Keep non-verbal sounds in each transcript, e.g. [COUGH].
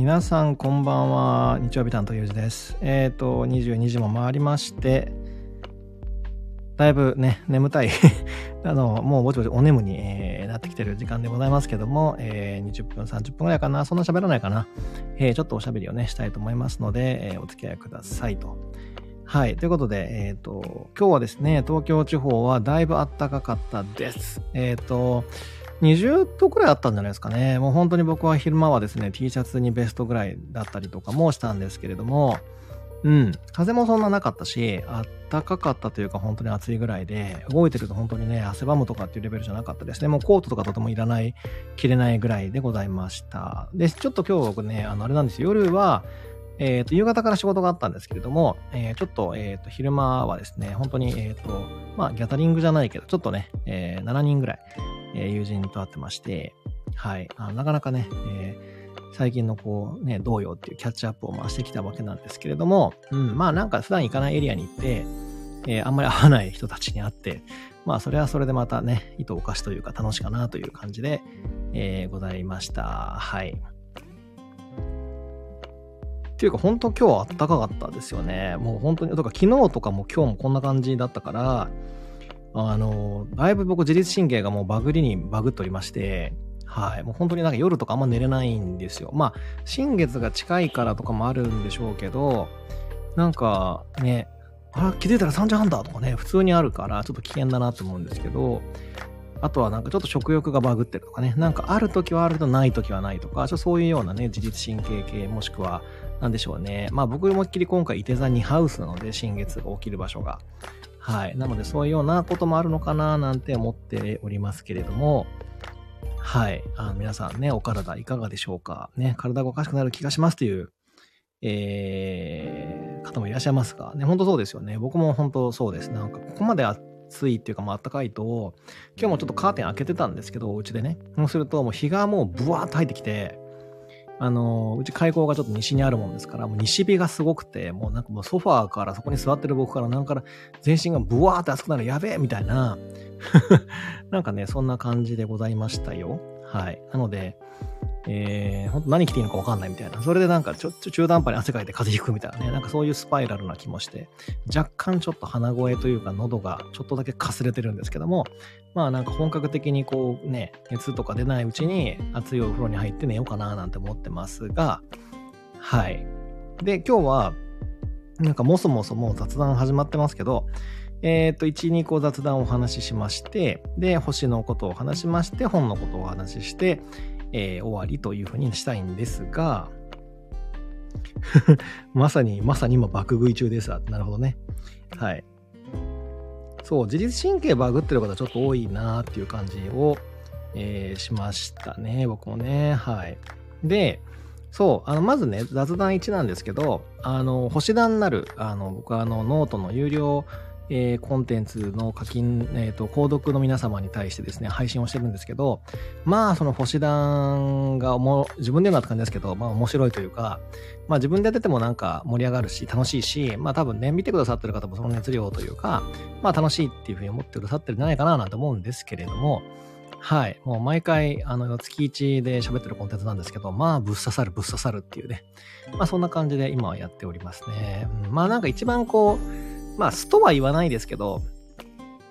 皆さんこんばんは。日曜日担当ゆうじです。えっ、ー、と、22時も回りまして、だいぶね、眠たい [LAUGHS] あの、もうぼちぼちお眠に、えー、なってきてる時間でございますけども、えー、20分、30分くらいかな。そんな喋らないかな。え、ちょっとおしゃべりをね、したいと思いますので、え、お付き合いくださいと。はい。ということで、えっ、ー、と、今日はですね、東京地方はだいぶ暖かかったです。えっ、ー、と、20度くらいあったんじゃないですかね。もう本当に僕は昼間はですね、T シャツにベストぐらいだったりとかもしたんですけれども、うん。風もそんななかったし、あったかかったというか本当に暑いぐらいで、動いてると本当にね、汗ばむとかっていうレベルじゃなかったですね。もうコートとかとてもいらない、着れないぐらいでございました。で、ちょっと今日僕ね、あの、あれなんですよ。夜は、えっ、ー、と、夕方から仕事があったんですけれども、えー、ちょっと、えっ、ー、と、昼間はですね、本当に、えっ、と、まあ、ギャタリングじゃないけど、ちょっとね、え7人ぐらい、え友人と会ってまして、はい。あなかなかね、え最近のこうね、同様っていうキャッチアップを回してきたわけなんですけれども、うん、まあなんか普段行かないエリアに行って、えー、あんまり会わない人たちに会って、まあそれはそれでまたね、糸おかしというか楽しかなという感じで、えー、ございました。はい。っていうか本当今日は暖かかったですよね。もう本当に、とか昨日とかも今日もこんな感じだったから、あの、だいぶ僕自律神経がもうバグりにバグっておりまして、はい。もう本当になんか夜とかあんま寝れないんですよ。まあ、新月が近いからとかもあるんでしょうけど、なんかね、あ、気づいたら3時半だとかね、普通にあるからちょっと危険だなと思うんですけど、あとはなんかちょっと食欲がバグってるとかね、なんかある時はあるけどない時はないとか、ちょっとそういうようなね、自律神経系もしくは、なんでしょうね。まあ僕もっきり今回、伊手座にハウスなので、新月が起きる場所が。はい。なので、そういうようなこともあるのかな、なんて思っておりますけれども、はい。あの皆さんね、お体いかがでしょうか？ね、体がおかしくなる気がしますという、えー、方もいらっしゃいますが、ね、本当そうですよね。僕も本当そうです。なんか、ここまで暑いっていうか、まあ、暖かいと、今日もちょっとカーテン開けてたんですけど、うちでね。そうすると、もう日がもうブワーッと入ってきて、あの、うち開口がちょっと西にあるもんですから、もう西日がすごくて、もうなんかもうソファーからそこに座ってる僕からなんか全身がブワーって熱くなるやべえみたいな、[LAUGHS] なんかね、そんな感じでございましたよ。はい。なので、えー、ほんと何着ていいのかわかんないみたいな。それでなんかちょっと中途半端に汗かいて風邪ひくみたいなね。なんかそういうスパイラルな気もして、若干ちょっと鼻声というか喉がちょっとだけかすれてるんですけども、まあなんか本格的にこうね、熱とか出ないうちに熱いお風呂に入って寝ようかななんて思ってますが、はい。で、今日は、なんかもそもそも雑談始まってますけど、えっ、ー、と、1、2個雑談をお話ししまして、で、星のことを話しまして、本のことをお話しして、えー、終わりというふうにしたいんですが、[LAUGHS] まさに、まさに今爆食い中です。なるほどね。はい。そう、自律神経バグってる方ちょっと多いなっていう感じを、えー、しましたね。僕もね。はい。で、そう、あの、まずね、雑談1なんですけど、あの、星段になる、あの、僕はあの、ノートの有料えー、コンテンツの課金、えっ、ー、と、購読の皆様に対してですね、配信をしてるんですけど、まあ、その星団がも自分で言うなって感じですけど、まあ面白いというか、まあ自分でやっててもなんか盛り上がるし、楽しいし、まあ多分ね、見てくださってる方もその熱量というか、まあ楽しいっていうふうに思ってくださってるんじゃないかななんて思うんですけれども、はい。もう毎回、あの、月1で喋ってるコンテンツなんですけど、まあ、ぶっ刺さる、ぶっ刺さるっていうね。まあ、そんな感じで今はやっておりますね。まあ、なんか一番こう、まあ、スとは言わないですけど、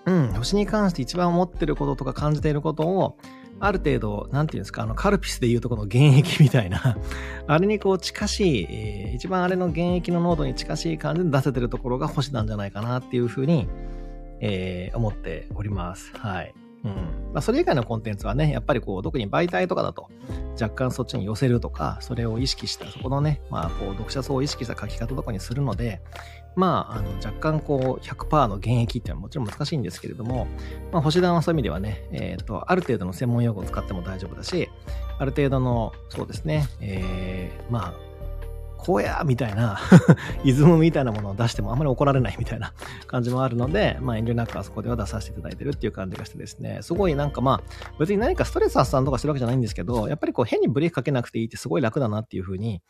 うん、星に関して一番思ってることとか感じていることを、ある程度、なんていうんですか、あの、カルピスで言うとこの原液みたいな [LAUGHS] あれにこう近しい、えー、一番あれの原液の濃度に近しい感じで出せてるところが星なんじゃないかなっていうふうに、えー、思っております。はい。うん。まあ、それ以外のコンテンツはね、やっぱりこう、特に媒体とかだと、若干そっちに寄せるとか、それを意識した、そこのね、まあ、こう、読者層を意識した書き方とかにするので、まあ、あの、若干こう、100%の現役っていうのはもちろん難しいんですけれども、まあ、星団はそういう意味ではね、え、ー、と、ある程度の専門用語を使っても大丈夫だし、ある程度の、そうですね、えー、まあ、こうやみたいなイズムみたいなものを出してもあんまり怒られないみたいな感じもあるので、まあ遠慮なくあそこでは出させていただいてるっていう感じがしてですね、すごいなんかまあ、別に何かストレス発散とかしてるわけじゃないんですけど、やっぱりこう変にブレーキかけなくていいってすごい楽だなっていうふうに、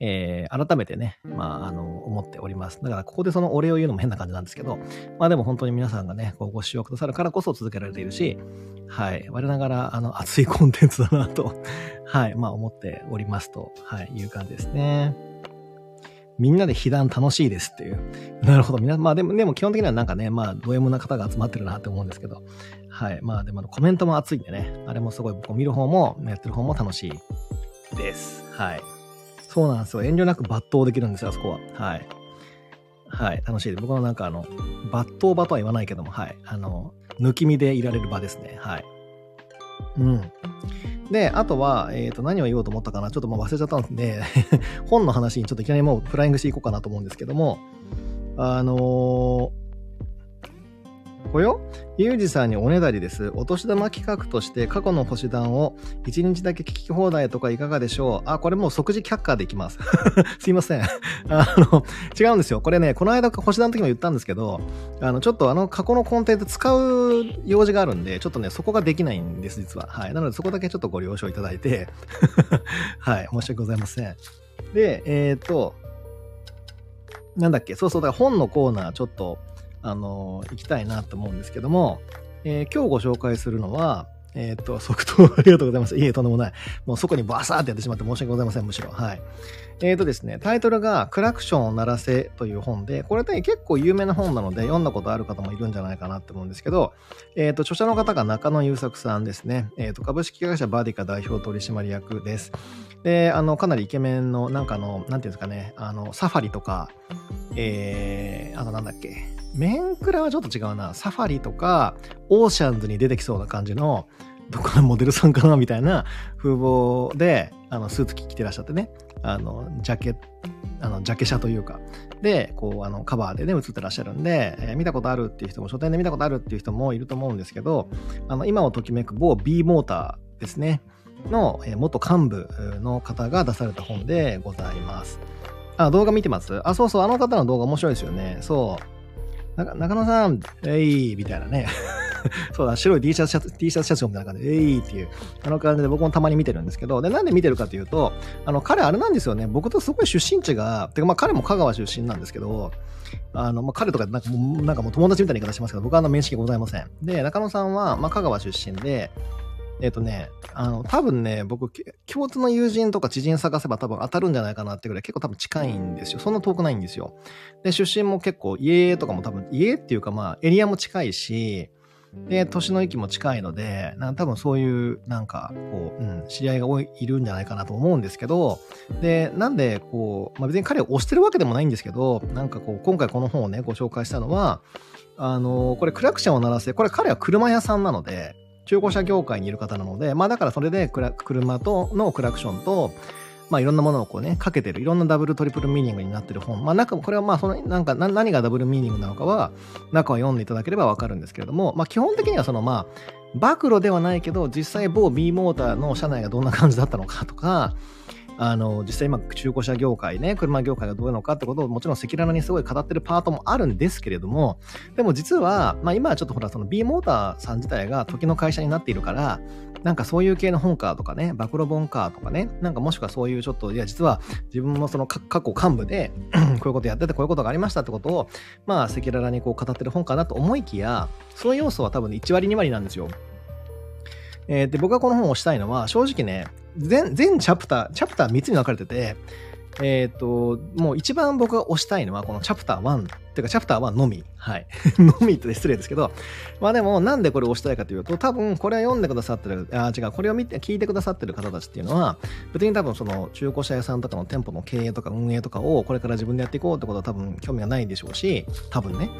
えー、改めてね、まあ、あの、思っております。だから、ここでそのお礼を言うのも変な感じなんですけど、まあでも本当に皆さんがね、こうご視聴くださるからこそ続けられているし、はい、我ながら、あの、熱いコンテンツだなと、はい、まあ思っておりますと、はい、いう感じですね。みんなで被弾楽しいですっていう。なるほど。みんな、まあでも、でも基本的にはなんかね、まあ、ド M な方が集まってるなって思うんですけど。はい。まあでも、コメントも熱いんでね。あれもすごい、僕見る方も、やってる方も楽しいです。はい。そうなんですよ。遠慮なく抜刀できるんですよ、あそこは。はい。はい。楽しいで。僕のなんかあの、抜刀場とは言わないけども、はい。あの、抜き身でいられる場ですね。はい。うん。で、あとは、えっ、ー、と、何を言おうと思ったかなちょっともう忘れちゃったんで [LAUGHS] 本の話にちょっといきなりもうフライングしていこうかなと思うんですけども、あのーおよ？ゆうじさんにおねだりです。お年玉企画として過去の星団を1日だけ聞き放題とかいかがでしょう？あ、これもう即時却下でいきます。[LAUGHS] すいません。あの、違うんですよ。これね、この間星団の時も言ったんですけど、あの、ちょっとあの過去のコンテンツ使う用事があるんで、ちょっとね、そこができないんです、実は。はい。なのでそこだけちょっとご了承いただいて、[LAUGHS] はい。申し訳ございません。で、えっ、ー、と、なんだっけ、そうそう、だから本のコーナーちょっと、あの、行きたいなと思うんですけども、えー、今日ご紹介するのは、えっ、と、即答ありがとうございます。いえ、とんでもない。もうそこにバサーってやってしまって申し訳ございません、むしろ。はい。えっ、とですね、タイトルが、クラクションを鳴らせという本で、これね、結構有名な本なので、読んだことある方もいるんじゃないかなって思うんですけど、えっ、と、著者の方が中野優作さんですね。えっ、と、株式会社バーディカ代表取締役です。で、あの、かなりイケメンの、なんかの、なんていうんですかね、あの、サファリとか、えー、あの、なんだっけ、メンクラはちょっと違うな。サファリとか、オーシャンズに出てきそうな感じの、どこかモデルさんかなみたいな風貌で、あの、スーツ着てらっしゃってね。あの、ジャケ、あの、ジャケ写というか、で、こう、あの、カバーでね、写ってらっしゃるんで、えー、見たことあるっていう人も、書店で見たことあるっていう人もいると思うんですけど、あの、今をときめく某 B モーターですね、の、えー、元幹部の方が出された本でございます。あ、動画見てます？あ、そうそう、あの方の動画面白いですよね。そう。な中野さん、えいみたいなね。[LAUGHS] そうだ、白い T シャツ、T シャツシャツみたいな感じで、えいっていう、あの感じで僕もたまに見てるんですけど、で、なんで見てるかというと、あの、彼あれなんですよね、僕とすごい出身地が、てかまあ彼も香川出身なんですけど、あの、まあ、彼とかなんかもう、なんかもう友達みたいな言い方しますけど、僕はあの面識ございません。で、中野さんは、まあ、香川出身で、えっ、ー、とね、あの、多分ね、僕、共通の友人とか知人探せば多分当たるんじゃないかなってぐらい結構多分近いんですよ。そんな遠くないんですよ。で、出身も結構家とかも多分、家っていうかまあ、エリアも近いし、で、年の域も近いので、な多分そういう、なんか、こう、うん、知り合いが多い、いるんじゃないかなと思うんですけど、で、なんで、こう、まあ、別に彼を推してるわけでもないんですけど、なんかこう、今回この本をね、ご紹介したのは、あの、これクラクションを鳴らせ、これ彼は車屋さんなので、中古車業界にいる方なので、まあだからそれで車とのクラクションと、まあいろんなものをこうね、かけてる、いろんなダブルトリプルミーニングになってる本。まあ中、これはまあその、なんか何がダブルミーニングなのかは、中を読んでいただければわかるんですけれども、まあ基本的にはそのまあ、暴露ではないけど、実際某 B モーターの車内がどんな感じだったのかとか、あの、実際今、中古車業界ね、車業界がどういうのかってことをもちろん赤裸々にすごい語ってるパートもあるんですけれども、でも実は、まあ今はちょっとほら、その B モーターさん自体が時の会社になっているから、なんかそういう系の本カーとかね、暴露本カーとかね、なんかもしくはそういうちょっと、いや、実は自分もその過去幹部で [CLEARS THROAT] こういうことやっててこういうことがありましたってことを、まあ赤裸々にこう語ってる本かなと思いきや、その要素は多分1割2割なんですよ。えー、で、僕がこの本をしたいのは、正直ね、全、全チャプター、チャプター3つに分かれてて、えっ、ー、と、もう一番僕が推したいのは、このチャプター1、ていうかチャプター1のみ。はい。[LAUGHS] のみって失礼ですけど、まあでも、なんでこれを推したいかというと、多分これを読んでくださってる、あ、違う、これを見て、聞いてくださってる方たちっていうのは、別に多分その中古車屋さんとかの店舗の経営とか運営とかをこれから自分でやっていこうってことは多分興味がないでしょうし、多分ね。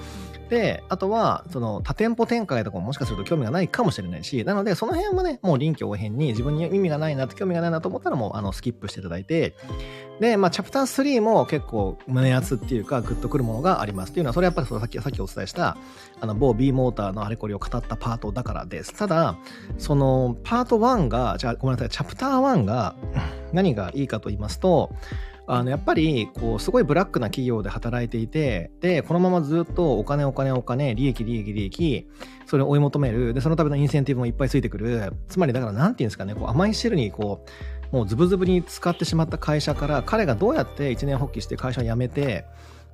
で、あとは、その多店舗展開とかももしかすると興味がないかもしれないし、なので、その辺はね、もう臨機応変に自分に意味がないなって、興味がないなと思ったらもう、あの、スキップしていただいて、で、まあ、チャプター3も結構胸熱っていうか、グッとくるものがあります。っていうのは、それはやっぱりさっき、さっきお伝えした、あの、某 B モーターのあれこれを語ったパートだからです。ただ、その、パート1が、じゃあ、ごめんなさい、チャプター1が何がいいかと言いますと、あのやっぱりこうすごいブラックな企業で働いていてでこのままずっとお金お金お金利益利益利益それを追い求める。でそのためのインセンティブもいっぱいついてくる。つまりだから何て言うんですかねこう甘い汁にこうもうズブズブに使ってしまった会社から彼がどうやって一年発起して会社を辞めて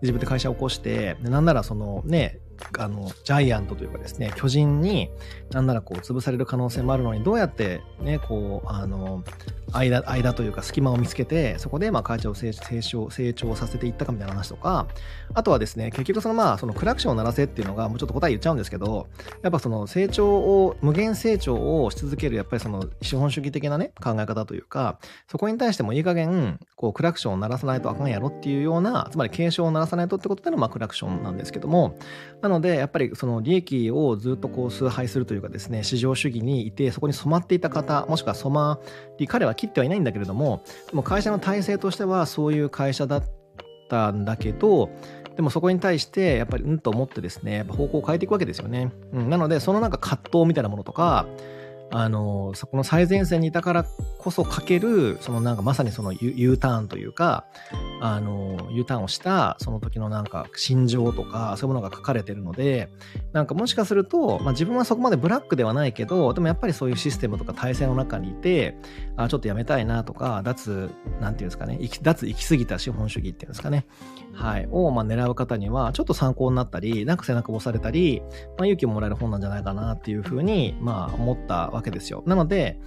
自分で会社を起こしてなんならそのねあのジャイアントというかですね巨人になんならこう潰される可能性もあるのにどうやってねこうあの間間というか隙間を見つけてそこでまあ会社を成長成長させていったかみたいな話とかあとはですね結局そのまあそのクラクションを鳴らせっていうのがもうちょっと答え言っちゃうんですけどやっぱその成長を無限成長をし続けるやっぱりその資本主義的なね考え方というかそこに対してもいい加減こうクラクションを鳴らさないとあかんやろっていうようなつまり警鐘を鳴らさないとってことでのまあクラクションなんですけどもなのでやっぱりその利益をずっとこう崇拝するというかですね市場主義にいてそこに染まっていた方もしくは染まり彼は切ってはいないんだけれどもでも会社の体制としてはそういう会社だったんだけどでもそこに対してやっぱりうんと思ってですねやっぱ方向を変えていくわけですよね、うん、なのでそのなんか葛藤みたいなものとかあのそこの最前線にいたからこそかけるそのなんかまさにその U ターンというかあの U ターンをしたその時のなんか心情とかそういうものが書かれてるのでなんかもしかすると、まあ、自分はそこまでブラックではないけどでもやっぱりそういうシステムとか体制の中にいてあちょっとやめたいなとか脱なんていうんですかね脱行き過ぎた資本主義っていうんですかね。はい。をまあ狙う方にはちょっと参考になったりなんか背中を押されたり、まあ、勇気をもらえる本なんじゃないかなっていうふうにまあ思ったわけですよ。なので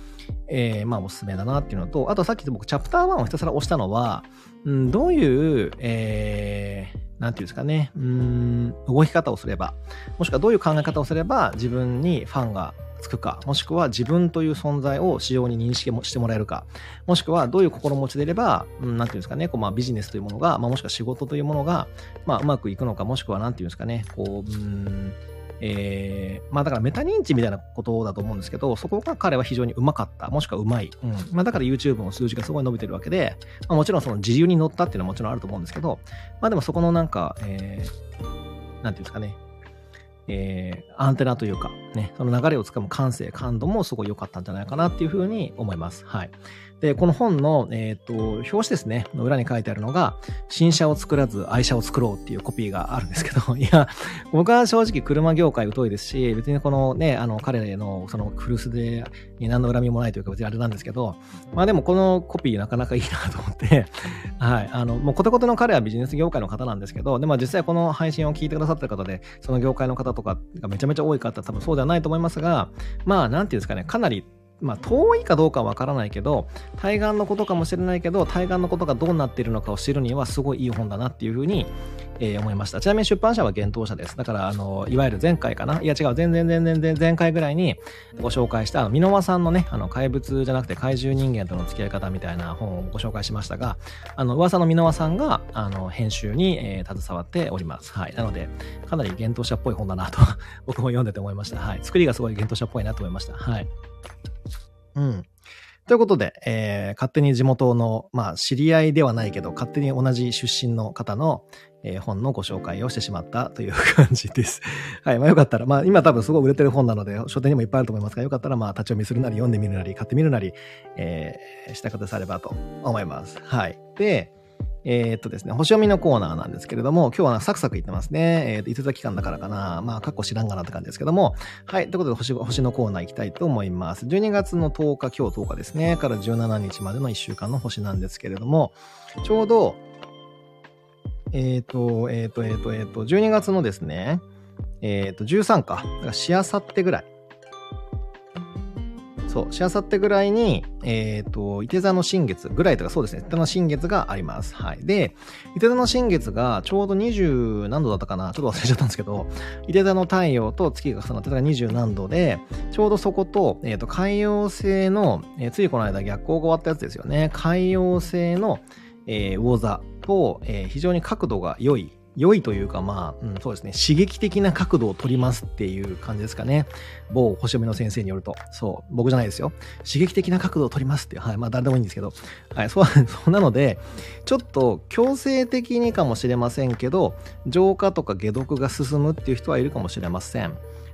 えー、まあおすすめだなっていうのと、あとさっき僕チャプター1をひたすら押したのは、うん、どういう、えー、なんていうんですかね、うん、動き方をすれば、もしくはどういう考え方をすれば自分にファンがつくか、もしくは自分という存在を市場に認識もしてもらえるか、もしくはどういう心持ちでいれば、うん、なんていうんですかね、こうまあビジネスというものが、まあ、もしくは仕事というものが、まあ、うまくいくのか、もしくはなんていうんですかね、こう、うんえー、まあだからメタ認知みたいなことだと思うんですけど、そこが彼は非常にうまかった。もしくはうまい。うん。まあだから YouTube の数字がすごい伸びてるわけで、まあ、もちろんその自由に乗ったっていうのはもちろんあると思うんですけど、まあでもそこのなんか、えー、なんていうんですかね、えー、アンテナというか、ね、その流れをつかむ感性、感度もすごい良かったんじゃないかなっていうふうに思います。はい。で、この本の、えっ、ー、と、表紙ですね、の裏に書いてあるのが、新車を作らず愛車を作ろうっていうコピーがあるんですけど、[LAUGHS] いや、僕は正直車業界疎いですし、別にこのね、あの、彼のその古巣で何の恨みもないというか別にあれなんですけど、まあでもこのコピーなかなかいいなと思って、[LAUGHS] はい、あの、もうコテコテの彼はビジネス業界の方なんですけど、で、まあ実際この配信を聞いてくださってる方で、その業界の方とかがめちゃめちゃ多い方多分そうではないと思いますが、まあなんていうんですかね、かなりまあ、遠いかどうかはわからないけど、対岸のことかもしれないけど、対岸のことがどうなっているのかを知るにはすごいいい本だなっていうふうに、えー、思いました。ちなみに出版社は幻冬社です。だから、あの、いわゆる前回かな？いや違う、全然全然全然前回ぐらいにご紹介した、あの、箕輪さんのね、あの、怪物じゃなくて怪獣人間との付き合い方みたいな本をご紹介しましたが、あの、噂の箕輪さんが、あの、編集に、えー、携わっております。はい。なので、かなり幻冬社っぽい本だなと僕も読んでて思いました。はい。作りがすごい幻冬社っぽいなと思いました。はい。うん。ということで、えー、勝手に地元の、まあ、知り合いではないけど、勝手に同じ出身の方の、えー、本のご紹介をしてしまったという感じです。[LAUGHS] はい。まあよかったら、まあ今多分すごい売れてる本なので、書店にもいっぱいあると思いますが、よかったらまあ立ち読みするなり読んでみるなり、買ってみるなり、えー、した方さればと思います。はい。で、えー、っとですね、星読みのコーナーなんですけれども、今日はサクサクいってますね。えー、っと、いつ座期間だからかな。まあ、過去知らんがなって感じですけども。はい。ということで星、星のコーナー行きたいと思います。12月の10日、今日10日ですね。から17日までの1週間の星なんですけれども、ちょうど、えっ、と、えっ、と、えっ、と、えっ、と、12月のですね、えっ、と、13か。だからしあさってぐらい。そう、しあさってぐらいに、えっ、ー、と、伊手座の新月ぐらいとか、そうですね、伊手座の新月があります。はい。で、伊手座の新月がちょうど20何度だったかなちょっと忘れちゃったんですけど、伊手座の太陽と月が重なってたが20何度で、ちょうどそこと、えっ、ー、と、海洋星の、えー、ついこの間逆光が終わったやつですよね。海洋星の、え、魚座と、え、非常に角度が良い良いというか、まあ、うん、そうですね、刺激的な角度を取りますっていう感じですかね。某星読みの先生によると。そう、僕じゃないですよ。刺激的な角度を取りますっていう、はい、まあ誰でもいいんですけど。はい、そう、[LAUGHS] そうなので、ちょっと強制的にかもしれませんけど、浄化とか解毒が進むっていう人はいるかもしれません。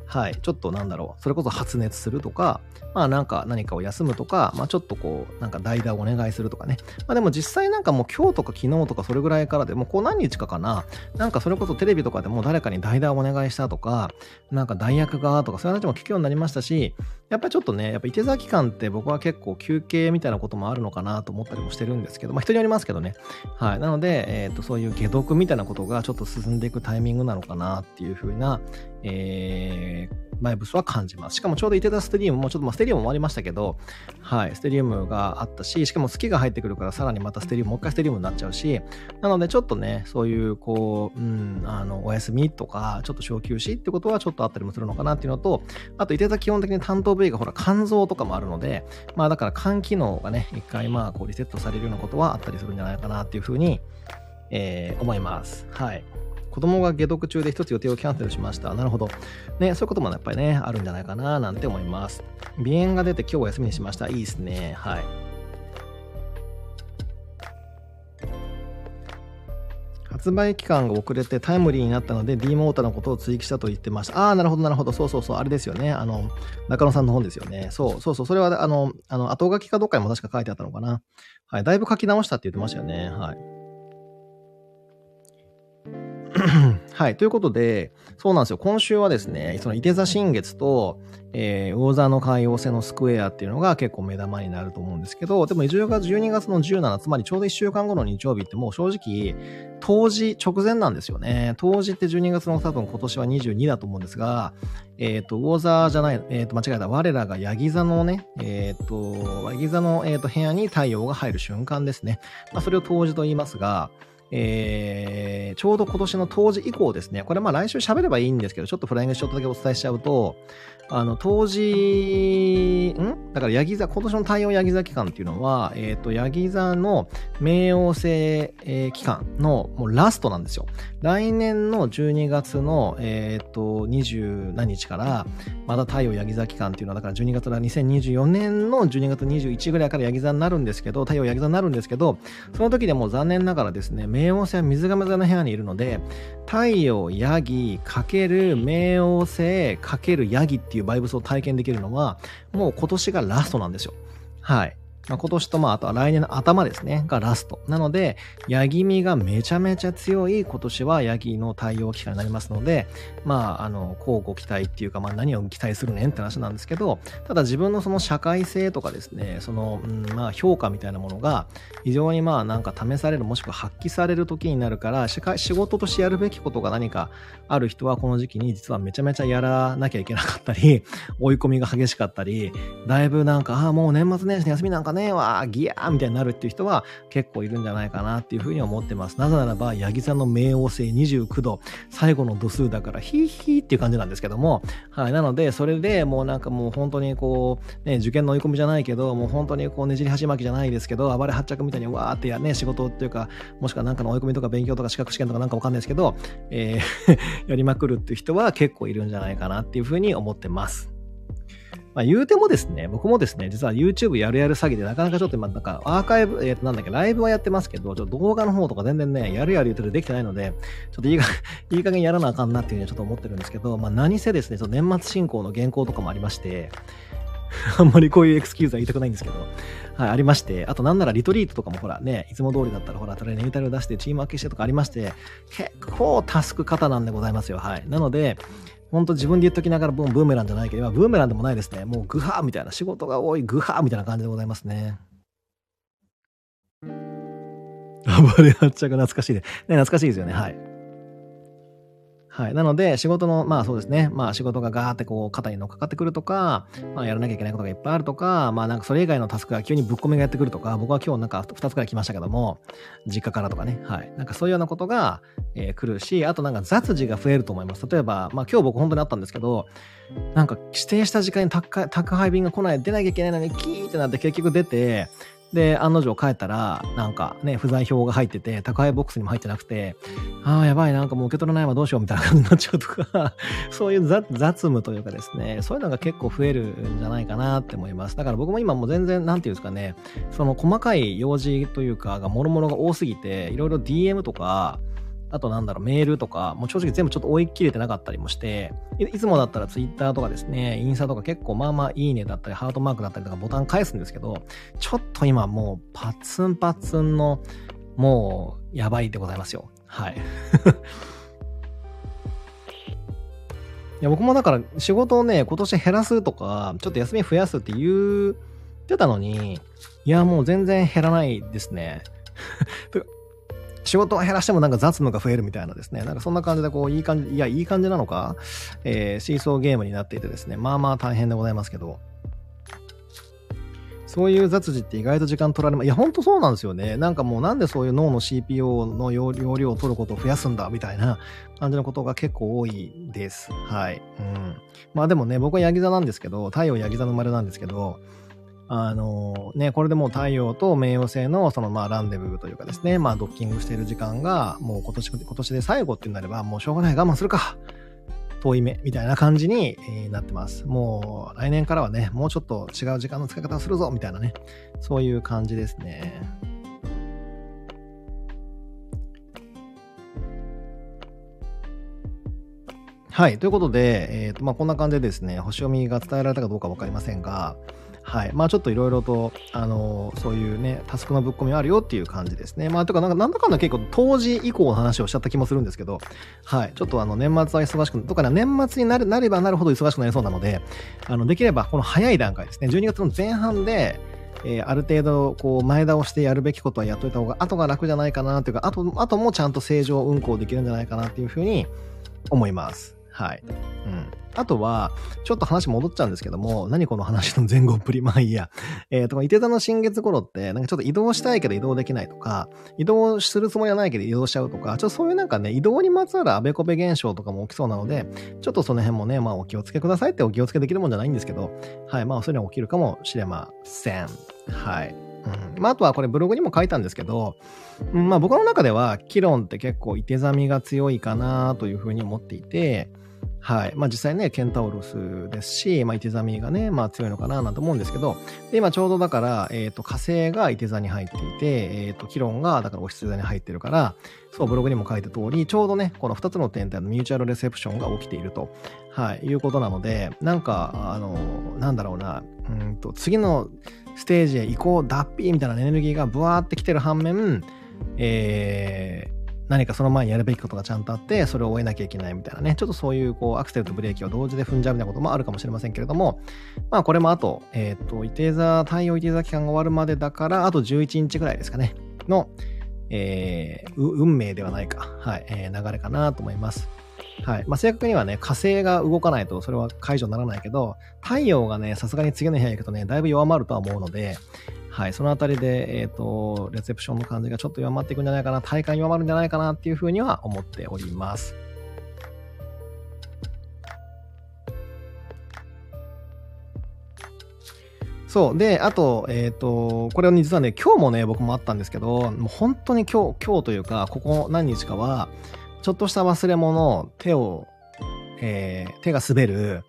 はい、ちょっとなんだろう、それこそ発熱するとか、まあなんか何かを休むとか、まあちょっとこう、なんか代打をお願いするとかね。まあでも実際なんかもう今日とか昨日とかそれぐらいからでもこう何日かかな、なんかそれこそテレビとかでも誰かに代打をお願いしたとか、なんか代役がとかそういう話も聞くようになりましたし、やっぱりちょっとね、やっぱ、いて座期間って僕は結構休憩みたいなこともあるのかなと思ったりもしてるんですけど、まあ人によりますけどね。はい。なので、えっ、ー、と、そういう解毒みたいなことがちょっと進んでいくタイミングなのかなっていうふうな、えー、バイブスは感じます。しかもちょうどいてたステリウムもちょっとまあステリウムも終わりましたけど、はい、ステリウムがあったし、しかも月が入ってくるからさらにまたステリウム、もう一回ステリウムになっちゃうし、なのでちょっとね、そういうこう、うん、あの、お休みとか、ちょっと小休止ってことはちょっとあったりもするのかなっていうのと、あといてた基本的に担当部位がほら肝臓とかもあるので、まあだから肝機能がね、一回まあこうリセットされるようなことはあったりするんじゃないかなっていうふうに、えー、思います。はい。子供が解毒中で一つ予定をキャンセルしました。なるほど。ね、そういうこともやっぱりね、あるんじゃないかな、なんて思います。鼻炎が出て今日は休みにしました。いいですね。はい。発売期間が遅れてタイムリーになったので D モーターのことを追記したと言ってました。ああ、なるほど、なるほど。そうそうそう。あれですよね。あの、中野さんの本ですよね。そうそうそう。それは、あの、あの後書きかどっかにも確か書いてあったのかな。はい。だいぶ書き直したって言ってましたよね。はい。[CLEARS THROAT] はい。ということで、そうなんですよ。今週はですね、その、伊手座新月と、えー、魚座の海洋星のスクエアっていうのが結構目玉になると思うんですけど、でも10月、12月の17、つまりちょうど1週間後の日曜日ってもう正直、当時直前なんですよね。当時って12月の多分今年は22だと思うんですが、えっ、ー、と、魚座じゃない、えっ、ー、と、間違えた。我らがヤギ座のね、えっ、ー、と、ヤギ座の、えっと部屋に太陽が入る瞬間ですね。まあ、それを当時と言いますが、えー、ちょうど今年の当時以降ですね、これまあ来週喋ればいいんですけど、ちょっとフライングショットだけお伝えしちゃうと、あの、当時、ん？だから、ヤギ座、今年の太陽ヤギ座期間っていうのは、えっ、ー、と、ヤギ座の冥王星、えー、期間のもうラストなんですよ。来年の12月の、えっ、ー、と、20何日から、まだ太陽ヤギ座期間っていうのは、だから12月から2024年の12月21ぐらいからヤギ座になるんですけど、太陽ヤギ座になるんですけど、その時でも残念ながらですね、冥王星は水亀座の部屋にいるので、太陽ヤギかける冥王星かけるヤギっていうバイブスを体験できるのは、もう今年がラストなんですよ。はい。まあ、今年とまあ、あとは来年の頭ですね、がラスト。なので、ヤギ味がめちゃめちゃ強い今年はヤギの対応期間になりますので、まあ、あの、交互期待っていうか、まあ何を期待するねんって話なんですけど、ただ自分のその社会性とかですね、その、うん、まあ評価みたいなものが、非常にまあなんか試される、もしくは発揮される時になるから、仕事としてやるべきことが何かある人はこの時期に実はめちゃめちゃやらなきゃいけなかったり、追い込みが激しかったり、だいぶなんか、ああ、もう年末年始の休みなんかねえわ、ギアーみたいになるっていう人は結構いるんじゃないかなっていうふうに思ってます。なぜならば、ヤギ座の冥王星29度、最後の度数だからヒーヒーっていう感じなんですけども、はい。なので、それでもうなんかもう本当にこう、ね、受験の追い込みじゃないけど、もう本当にこうねじり鉢巻きじゃないですけど、暴れ発着みたいにわーってやね、仕事っていうか、もしくはなんかの追い込みとか勉強とか資格試験とかなんかわかんないですけど、えー [LAUGHS] やりまくるっていう人は結構いるんじゃないかなっていうふうに思ってます。まあ、言うてもですね、僕もですね、実は YouTube やるやる詐欺でなかなかちょっと今、なんかアーカイブ、えっ、と、なんだっけ、ライブはやってますけど、ちょっと動画の方とか全然ね、やるやる言ってるできてないので、ちょっといいか、[LAUGHS] いい加減やらなあかんなっていうふうにちょっと思ってるんですけど、まあ、何せですね、その年末進行の原稿とかもありまして、[LAUGHS] あんまりこういうエクスキューズは言いたくないんですけど、はい、ありまして、あとなんならリトリートとかもほらね、いつも通りだったらほら、トレネイタル出してチーム分けしてとかありまして、結構タスク型なんでございますよ。はい。なので、本当自分で言っときながら、ブーメランじゃないけど、ブーメランでもないですね。もうグハーみたいな、仕事が多いグハーみたいな感じでございますね。[LAUGHS] 暴れ発着懐かしいで。ね、懐かしいですよね。はい。はい。なので、仕事の、まあそうですね。まあ仕事がガーってこう肩に乗っかかってくるとか、まあやらなきゃいけないことがいっぱいあるとか、まあなんかそれ以外のタスクが急にぶっ込みがやってくるとか、僕は今日なんか2つくらい来ましたけども、実家からとかね。はい。なんかそういうようなことが、えー、来るし、あとなんか雑事が増えると思います。例えば、まあ今日僕本当にあったんですけど、なんか指定した時間に宅配便が来ない、出なきゃいけないのにキーってなって結局出て、で、案の定帰ったら、なんかね、不在票が入ってて、宅配ボックスにも入ってなくて、ああ、やばい、なんかもう受け取らないわ、どうしようみたいな感じになっちゃうとか [LAUGHS] そういう雑務というかですね、そういうのが結構増えるんじゃないかなって思います。だから僕も今もう全然、なんていうんですかね、その細かい用事というか、が、もろもろが多すぎて、いろいろ DM とか、あとなんだろう、メールとか、もう正直全部ちょっと追い切れてなかったりもして、いつもだったら Twitter とかですね、インスタとか結構まあまあいいねだったり、ハートマークだったりとかボタン返すんですけど、ちょっと今もうパツンパツンの、もうやばいでございますよ。はい。[LAUGHS] や、僕もだから仕事をね、今年減らすとか、ちょっと休み増やすって言ってたのに、いや、もう全然減らないですね。[LAUGHS] 仕事を減らしてもなんか雑務が増えるみたいなですね。なんかそんな感じでこう、いい感じ、いや、いい感じなのか、えー、シーソーゲームになっていてですね、まあまあ大変でございますけど、そういう雑事って意外と時間取られます。いや、ほんとそうなんですよね。なんかもうなんでそういう脳の CPO の容量を取ることを増やすんだみたいな感じのことが結構多いです。はい。うん。まあでもね、僕はヤギ座なんですけど、太陽ヤギ座の生まれなんですけど、あのね、これでもう太陽と冥王星のそのまあランデブーというかですね、まあドッキングしている時間がもう今年、今年で最後ってなればもうしょうがない我慢するか遠い目みたいな感じになってます。もう来年からはね、もうちょっと違う時間の使い方をするぞみたいなね、そういう感じですね。はい。ということで、えっ、ー、と、まあ、こんな感じでですね、星読みが伝えられたかどうかわかりませんが、はい。まあちょっといろいろと、あのー、そういうね、タスクのぶっ込みあるよっていう感じですね。まあとか、なんか、なんだかんだ結構当時以降の話をしちゃった気もするんですけど、はい。ちょっとあの、年末は忙しく、とかね、年末になるなればなるほど忙しくなりそうなので、あの、できればこの早い段階ですね、12月の前半で、えー、ある程度、こう、前倒してやるべきことはやっといた方が、後が楽じゃないかなというか、あと、あともちゃんと正常運行できるんじゃないかなっていうふうに思います。はい。うん。あとは、ちょっと話戻っちゃうんですけども、何この話の前後っぷり、まあいいや。[LAUGHS] えっ、ー、と、伊手座の新月頃って、なんかちょっと移動したいけど移動できないとか、移動するつもりはないけど移動しちゃうとか、ちょっとそういうなんかね、移動にまつわるあべこべ現象とかも起きそうなので、ちょっとその辺もね、まあお気をつけくださいってお気をつけできるもんじゃないんですけど、はい、まあそういうのが起きるかもしれません。はい。うん、まあ、あとはこれブログにも書いたんですけど、うん、まあ僕の中では、キロンって結構、いて座みが強いかなというふうに思っていて、はい。まあ実際ね、ケンタウロスですし、まあ、イテザミがね、まあ強いのかななんて思うんですけど、で、今ちょうどだから、えっ、ー、と、火星がイテザに入っていて、えっ、ー、と、キロンが、だからオシテ座に入ってるから、そう、ブログにも書いた通り、ちょうどね、この2つの点でミューチャルレセプションが起きていると、はい、いうことなので、なんか、あの、なんだろうな、うんと、次のステージへ行こう、脱皮みたいなエネルギーがブワーってきてる反面、えー、何かその前にやるべきことがちゃんとあって、それを終えなきゃいけないみたいなね、ちょっとそういうこうアクセルとブレーキを同時で踏んじゃうみたいなこともあるかもしれませんけれども、まあこれもあと、えっ、ー、と、伊手座、太陽伊手座期間が終わるまでだから、あと11日ぐらいですかね、の、えー、運命ではないか、はい、えー、流れかなと思います。はい。まあ、正確にはね、火星が動かないとそれは解除にならないけど、太陽がね、さすがに次の部屋行くとね、だいぶ弱まるとは思うので、はい、そのあたりで、えっ、ー、と、レセプションの感じがちょっと弱まっていくんじゃないかな、体感弱まるんじゃないかなっていうふうには思っております。そう。で、あと、えっ、ー、と、これは実はね、今日もね、僕もあったんですけど、もう本当に今日、今日というか、ここ何日かは、ちょっとした忘れ物、手を、えー、手が滑る、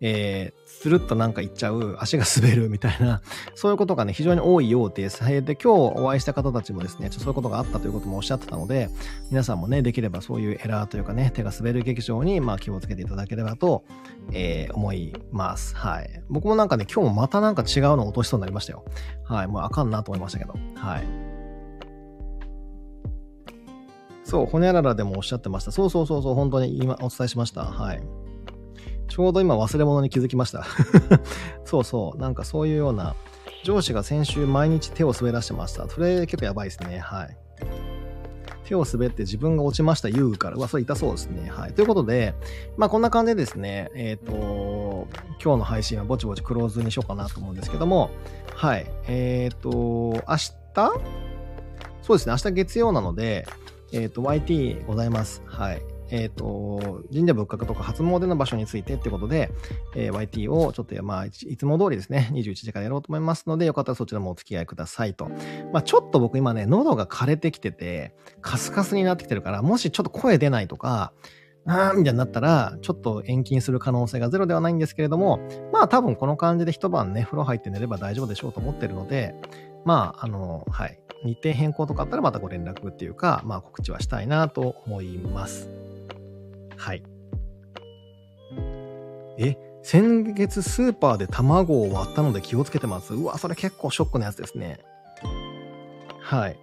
えー、スルッとなんか行っちゃう、足が滑るみたいな、そういうことがね、非常に多いようです。で、今日お会いした方たちもですね、ちょっとそういうことがあったということもおっしゃってたので、皆さんもね、できればそういうエラーというかね、手が滑る劇場に、まあ気をつけていただければと、えー、思います。はい。僕もなんかね、今日もまたなんか違うの落としそうになりましたよ。はい。もうあかんなと思いましたけど。はい。そう、ほにゃららでもおっしゃってました。そうそうそうそう、本当に今お伝えしました。はい。ちょうど今忘れ物に気づきました。[LAUGHS] そうそう。なんかそういうような、上司が先週毎日手を滑らしてました。それ結構やばいですね。はい。手を滑って自分が落ちました遊具から。うわ、それ痛そうですね。はい。ということで、まあこんな感じでですね、えっ、ー、と、今日の配信はぼちぼちクローズにしようかなと思うんですけども、はい。えっ、ー、と、明日？そうですね、明日月曜なので、えっ、ー、と、YT ございます。はい。えっ、ー、と、神社仏閣とか初詣の場所についてってことで、えー、YT をちょっと、まあいつも通りですね、21時からやろうと思いますので、よかったらそちらもお付き合いくださいと。まあちょっと僕今ね、喉が枯れてきてて、カスカスになってきてるから、もしちょっと声出ないとか、あーみたいになったら、ちょっと延期にする可能性がゼロではないんですけれども、まあ多分この感じで一晩ね、風呂入って寝れば大丈夫でしょうと思ってるので、まあ、あの、はい。日程変更とかあったらまたご連絡っていうか、まあ告知はしたいなと思います。はい。え、先月スーパーで卵を割ったので気をつけてます？うわ、それ結構ショックなやつですね。はい。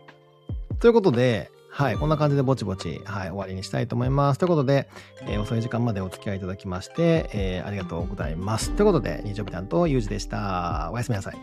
ということで、はい、こんな感じでぼちぼち、はい、終わりにしたいと思います。ということで、えー、遅い時間までお付き合いいただきまして、えー、ありがとうございます。ということで、日曜日担当、ゆうじでした。おやすみなさい。